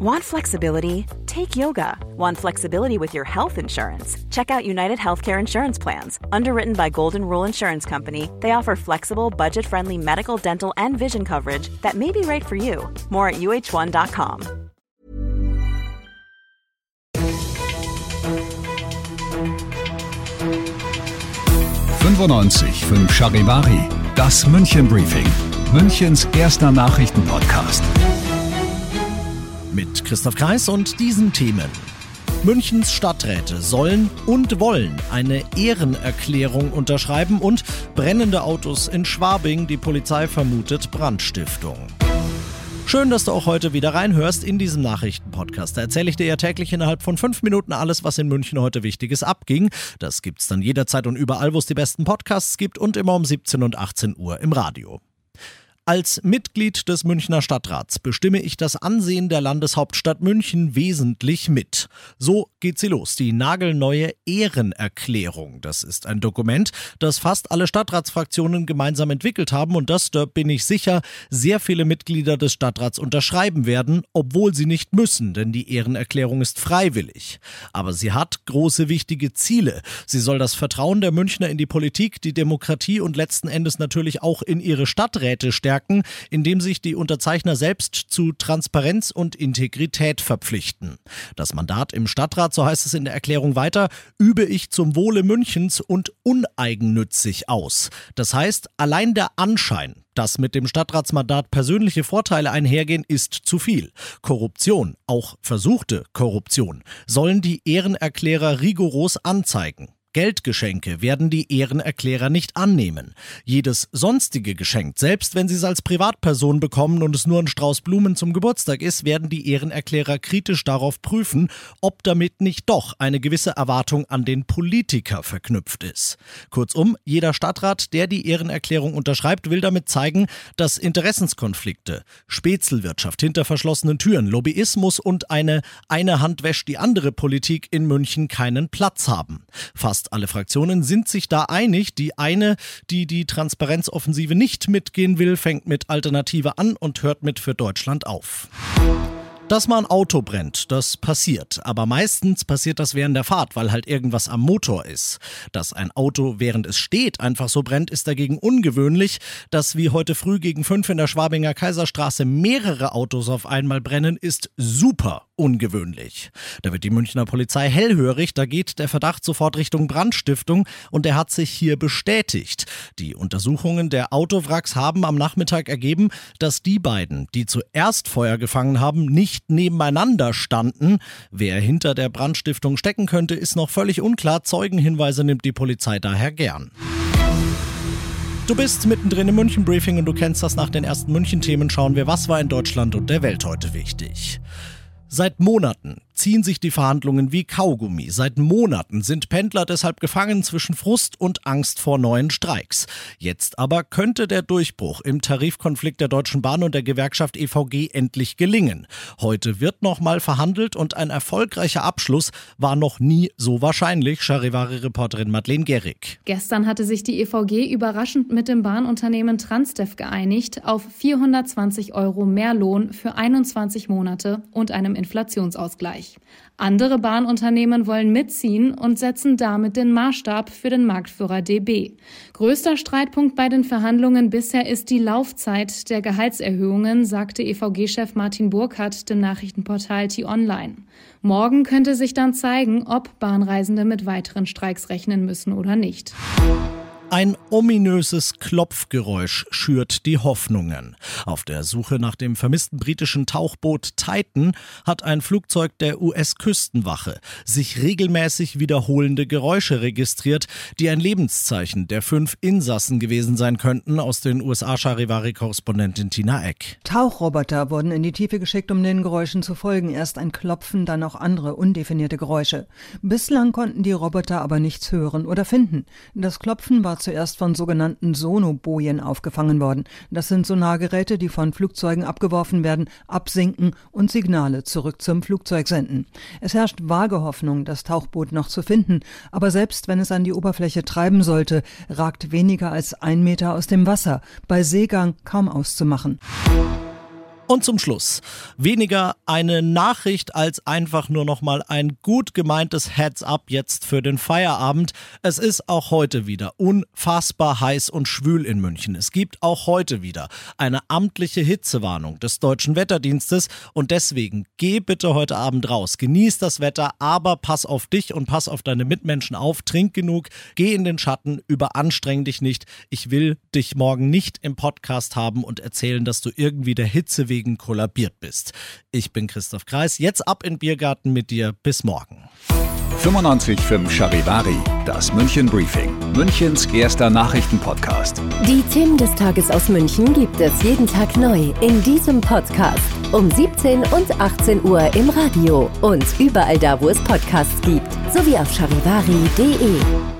Want flexibility? Take yoga. Want flexibility with your health insurance? Check out United Healthcare Insurance Plans. Underwritten by Golden Rule Insurance Company, they offer flexible, budget friendly medical, dental, and vision coverage that may be right for you. More at uh1.com. 95 5 Charivari, das München Briefing, Münchens erster Nachrichtenpodcast. Mit Christoph Kreis und diesen Themen. Münchens Stadträte sollen und wollen eine Ehrenerklärung unterschreiben und brennende Autos in Schwabing. Die Polizei vermutet Brandstiftung. Schön, dass du auch heute wieder reinhörst in diesem Nachrichtenpodcast. Da erzähle ich dir ja täglich innerhalb von fünf Minuten alles, was in München heute Wichtiges abging. Das gibt's dann jederzeit und überall, wo es die besten Podcasts gibt und immer um 17 und 18 Uhr im Radio. Als Mitglied des Münchner Stadtrats bestimme ich das Ansehen der Landeshauptstadt München wesentlich mit. So geht sie los, die nagelneue Ehrenerklärung. Das ist ein Dokument, das fast alle Stadtratsfraktionen gemeinsam entwickelt haben und das, da bin ich sicher, sehr viele Mitglieder des Stadtrats unterschreiben werden, obwohl sie nicht müssen, denn die Ehrenerklärung ist freiwillig. Aber sie hat große wichtige Ziele. Sie soll das Vertrauen der Münchner in die Politik, die Demokratie und letzten Endes natürlich auch in ihre Stadträte stärken stärken, indem sich die Unterzeichner selbst zu Transparenz und Integrität verpflichten. Das Mandat im Stadtrat, so heißt es in der Erklärung weiter, übe ich zum Wohle Münchens und uneigennützig aus. Das heißt, allein der Anschein, dass mit dem Stadtratsmandat persönliche Vorteile einhergehen, ist zu viel. Korruption, auch versuchte Korruption, sollen die Ehrenerklärer rigoros anzeigen. Geldgeschenke werden die Ehrenerklärer nicht annehmen. Jedes sonstige Geschenk, selbst wenn sie es als Privatperson bekommen und es nur ein Strauß Blumen zum Geburtstag ist, werden die Ehrenerklärer kritisch darauf prüfen, ob damit nicht doch eine gewisse Erwartung an den Politiker verknüpft ist. Kurzum, jeder Stadtrat, der die Ehrenerklärung unterschreibt, will damit zeigen, dass Interessenskonflikte, Spätzelwirtschaft hinter verschlossenen Türen, Lobbyismus und eine eine Hand wäscht die andere Politik in München keinen Platz haben. Fast Fast alle Fraktionen sind sich da einig. Die eine, die die Transparenzoffensive nicht mitgehen will, fängt mit Alternative an und hört mit für Deutschland auf. Dass mal ein Auto brennt, das passiert. Aber meistens passiert das während der Fahrt, weil halt irgendwas am Motor ist. Dass ein Auto, während es steht, einfach so brennt, ist dagegen ungewöhnlich. Dass wie heute früh gegen fünf in der Schwabinger Kaiserstraße mehrere Autos auf einmal brennen, ist super ungewöhnlich. Da wird die Münchner Polizei hellhörig, da geht der Verdacht sofort Richtung Brandstiftung und der hat sich hier bestätigt. Die Untersuchungen der Autowracks haben am Nachmittag ergeben, dass die beiden, die zuerst Feuer gefangen haben, nicht nebeneinander standen. Wer hinter der Brandstiftung stecken könnte, ist noch völlig unklar. Zeugenhinweise nimmt die Polizei daher gern. Du bist mittendrin im München-Briefing und du kennst das nach den ersten München-Themen. Schauen wir, was war in Deutschland und der Welt heute wichtig. Seit Monaten ziehen sich die Verhandlungen wie Kaugummi. Seit Monaten sind Pendler deshalb gefangen zwischen Frust und Angst vor neuen Streiks. Jetzt aber könnte der Durchbruch im Tarifkonflikt der Deutschen Bahn und der Gewerkschaft EVG endlich gelingen. Heute wird nochmal verhandelt und ein erfolgreicher Abschluss war noch nie so wahrscheinlich, Charivari-Reporterin Madeleine Gehrig. Gestern hatte sich die EVG überraschend mit dem Bahnunternehmen Transdev geeinigt auf 420 Euro mehr Lohn für 21 Monate und einem Inflationsausgleich. Andere Bahnunternehmen wollen mitziehen und setzen damit den Maßstab für den Marktführer DB. Größter Streitpunkt bei den Verhandlungen bisher ist die Laufzeit der Gehaltserhöhungen, sagte EVG-Chef Martin Burkhardt dem Nachrichtenportal T-Online. Morgen könnte sich dann zeigen, ob Bahnreisende mit weiteren Streiks rechnen müssen oder nicht. Ein ominöses Klopfgeräusch schürt die Hoffnungen. Auf der Suche nach dem vermissten britischen Tauchboot Titan hat ein Flugzeug der US-Küstenwache sich regelmäßig wiederholende Geräusche registriert, die ein Lebenszeichen der fünf Insassen gewesen sein könnten, aus den USA Charivari-Korrespondentin Tina Eck. Tauchroboter wurden in die Tiefe geschickt, um den Geräuschen zu folgen. Erst ein Klopfen, dann auch andere undefinierte Geräusche. Bislang konnten die Roboter aber nichts hören oder finden. Das Klopfen war zuerst von sogenannten Sonobojen aufgefangen worden. Das sind Sonargeräte, die von Flugzeugen abgeworfen werden, absinken und Signale zurück zum Flugzeug senden. Es herrscht vage Hoffnung, das Tauchboot noch zu finden, aber selbst wenn es an die Oberfläche treiben sollte, ragt weniger als ein Meter aus dem Wasser, bei Seegang kaum auszumachen. Und zum Schluss weniger eine Nachricht als einfach nur noch mal ein gut gemeintes Heads up jetzt für den Feierabend. Es ist auch heute wieder unfassbar heiß und schwül in München. Es gibt auch heute wieder eine amtliche Hitzewarnung des deutschen Wetterdienstes und deswegen geh bitte heute Abend raus. Genieß das Wetter, aber pass auf dich und pass auf deine Mitmenschen auf. Trink genug, geh in den Schatten, überanstreng dich nicht. Ich will dich morgen nicht im Podcast haben und erzählen, dass du irgendwie der Hitze wegen deswegen kollabiert bist. Ich bin Christoph Kreis, jetzt ab in Biergarten mit dir. Bis morgen. 95.5 Charivari, das München Briefing, Münchens erster Nachrichtenpodcast. Die Themen des Tages aus München gibt es jeden Tag neu in diesem Podcast. Um 17 und 18 Uhr im Radio und überall da, wo es Podcasts gibt, sowie auf charivari.de.